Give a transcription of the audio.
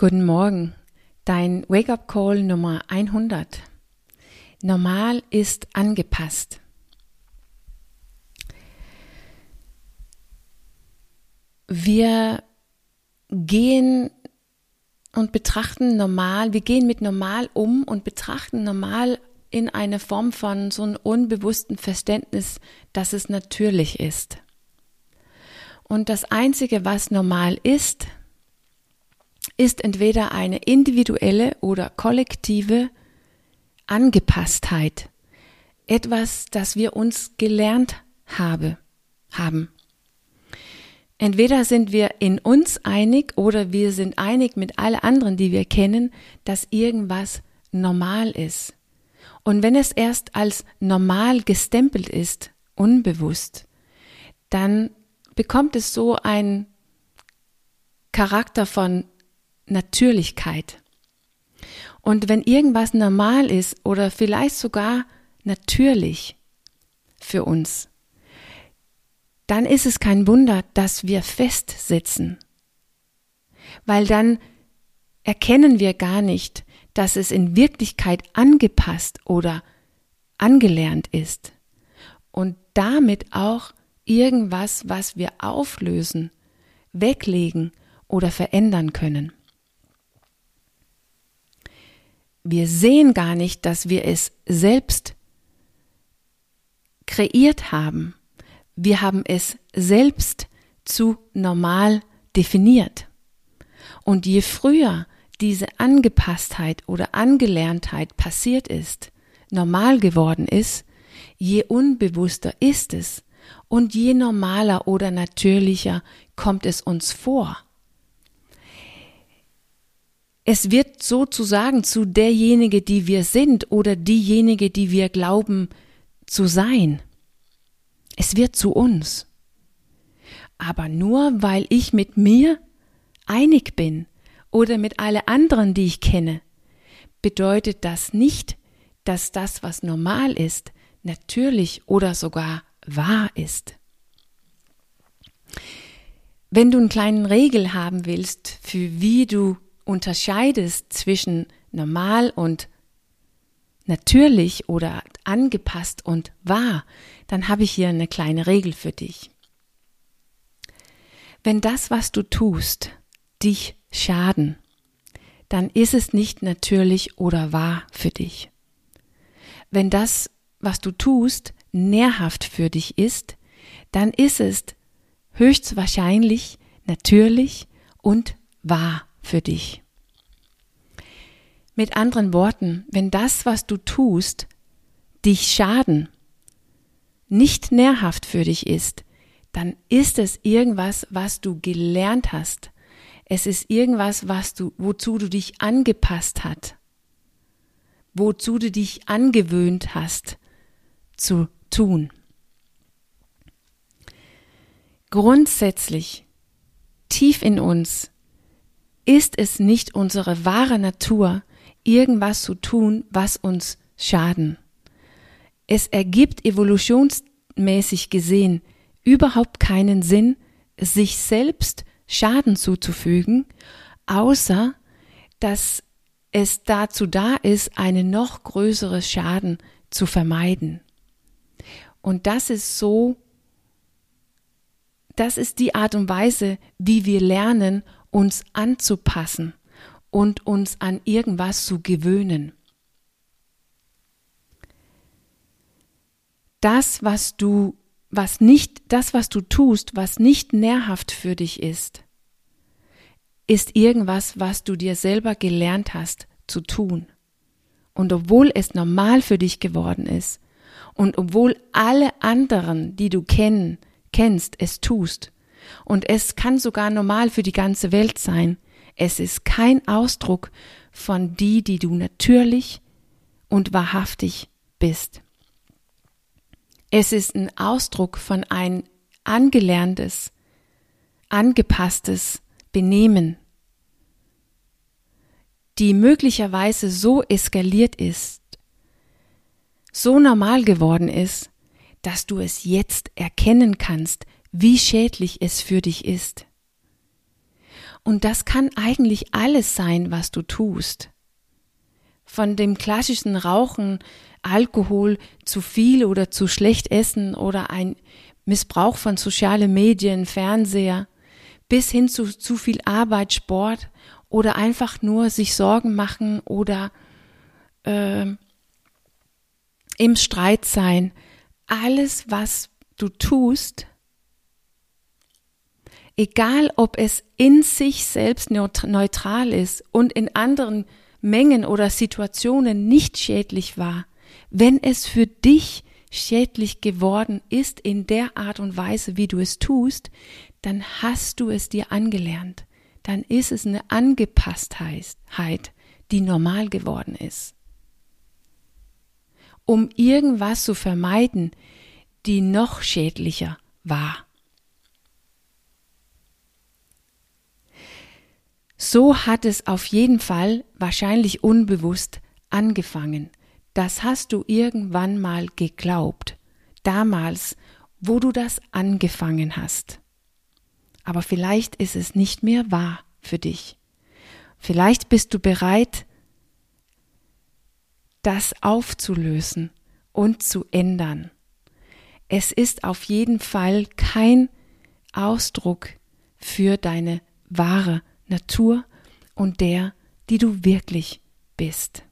Guten Morgen, dein Wake-up-Call Nummer 100. Normal ist angepasst. Wir gehen und betrachten normal, wir gehen mit normal um und betrachten normal in einer Form von so einem unbewussten Verständnis, dass es natürlich ist. Und das Einzige, was normal ist, ist entweder eine individuelle oder kollektive Angepasstheit. Etwas, das wir uns gelernt habe, haben. Entweder sind wir in uns einig oder wir sind einig mit allen anderen, die wir kennen, dass irgendwas normal ist. Und wenn es erst als normal gestempelt ist, unbewusst, dann bekommt es so einen Charakter von Natürlichkeit. Und wenn irgendwas normal ist oder vielleicht sogar natürlich für uns, dann ist es kein Wunder, dass wir festsitzen. Weil dann erkennen wir gar nicht, dass es in Wirklichkeit angepasst oder angelernt ist. Und damit auch irgendwas, was wir auflösen, weglegen oder verändern können. Wir sehen gar nicht, dass wir es selbst kreiert haben. Wir haben es selbst zu normal definiert. Und je früher diese Angepasstheit oder Angelerntheit passiert ist, normal geworden ist, je unbewusster ist es und je normaler oder natürlicher kommt es uns vor. Es wird sozusagen zu derjenige, die wir sind oder diejenige, die wir glauben zu sein. Es wird zu uns. Aber nur weil ich mit mir einig bin oder mit alle anderen, die ich kenne, bedeutet das nicht, dass das, was normal ist, natürlich oder sogar wahr ist. Wenn du einen kleinen Regel haben willst, für wie du unterscheidest zwischen normal und natürlich oder angepasst und wahr, dann habe ich hier eine kleine Regel für dich. Wenn das, was du tust, dich schaden, dann ist es nicht natürlich oder wahr für dich. Wenn das, was du tust, nährhaft für dich ist, dann ist es höchstwahrscheinlich natürlich und wahr für dich. Mit anderen Worten, wenn das, was du tust, dich schaden, nicht nährhaft für dich ist, dann ist es irgendwas, was du gelernt hast. Es ist irgendwas, was du, wozu du dich angepasst hast, wozu du dich angewöhnt hast zu tun. Grundsätzlich, tief in uns, ist es nicht unsere wahre Natur, irgendwas zu tun, was uns schaden. Es ergibt evolutionsmäßig gesehen überhaupt keinen Sinn, sich selbst Schaden zuzufügen, außer dass es dazu da ist, einen noch größeren Schaden zu vermeiden. Und das ist so, das ist die Art und Weise, wie wir lernen, uns anzupassen und uns an irgendwas zu gewöhnen. Das, was du, was nicht, das, was du tust, was nicht nährhaft für dich ist, ist irgendwas, was du dir selber gelernt hast zu tun. Und obwohl es normal für dich geworden ist, und obwohl alle anderen, die du kennen, kennst, es tust, und es kann sogar normal für die ganze Welt sein, es ist kein Ausdruck von die, die du natürlich und wahrhaftig bist. Es ist ein Ausdruck von ein angelerntes, angepasstes Benehmen, die möglicherweise so eskaliert ist, so normal geworden ist, dass du es jetzt erkennen kannst, wie schädlich es für dich ist. Und das kann eigentlich alles sein, was du tust. Von dem klassischen Rauchen, Alkohol, zu viel oder zu schlecht essen oder ein Missbrauch von sozialen Medien, Fernseher, bis hin zu zu viel Arbeit, Sport oder einfach nur sich Sorgen machen oder äh, im Streit sein. Alles, was du tust, egal ob es in sich selbst neutral ist und in anderen Mengen oder Situationen nicht schädlich war, wenn es für dich schädlich geworden ist in der Art und Weise, wie du es tust, dann hast du es dir angelernt. Dann ist es eine Angepasstheit, die normal geworden ist. Um irgendwas zu vermeiden, die noch schädlicher war. So hat es auf jeden Fall wahrscheinlich unbewusst angefangen. Das hast du irgendwann mal geglaubt, damals, wo du das angefangen hast. Aber vielleicht ist es nicht mehr wahr für dich. Vielleicht bist du bereit, das aufzulösen und zu ändern. Es ist auf jeden Fall kein Ausdruck für deine wahre Natur und der, die du wirklich bist.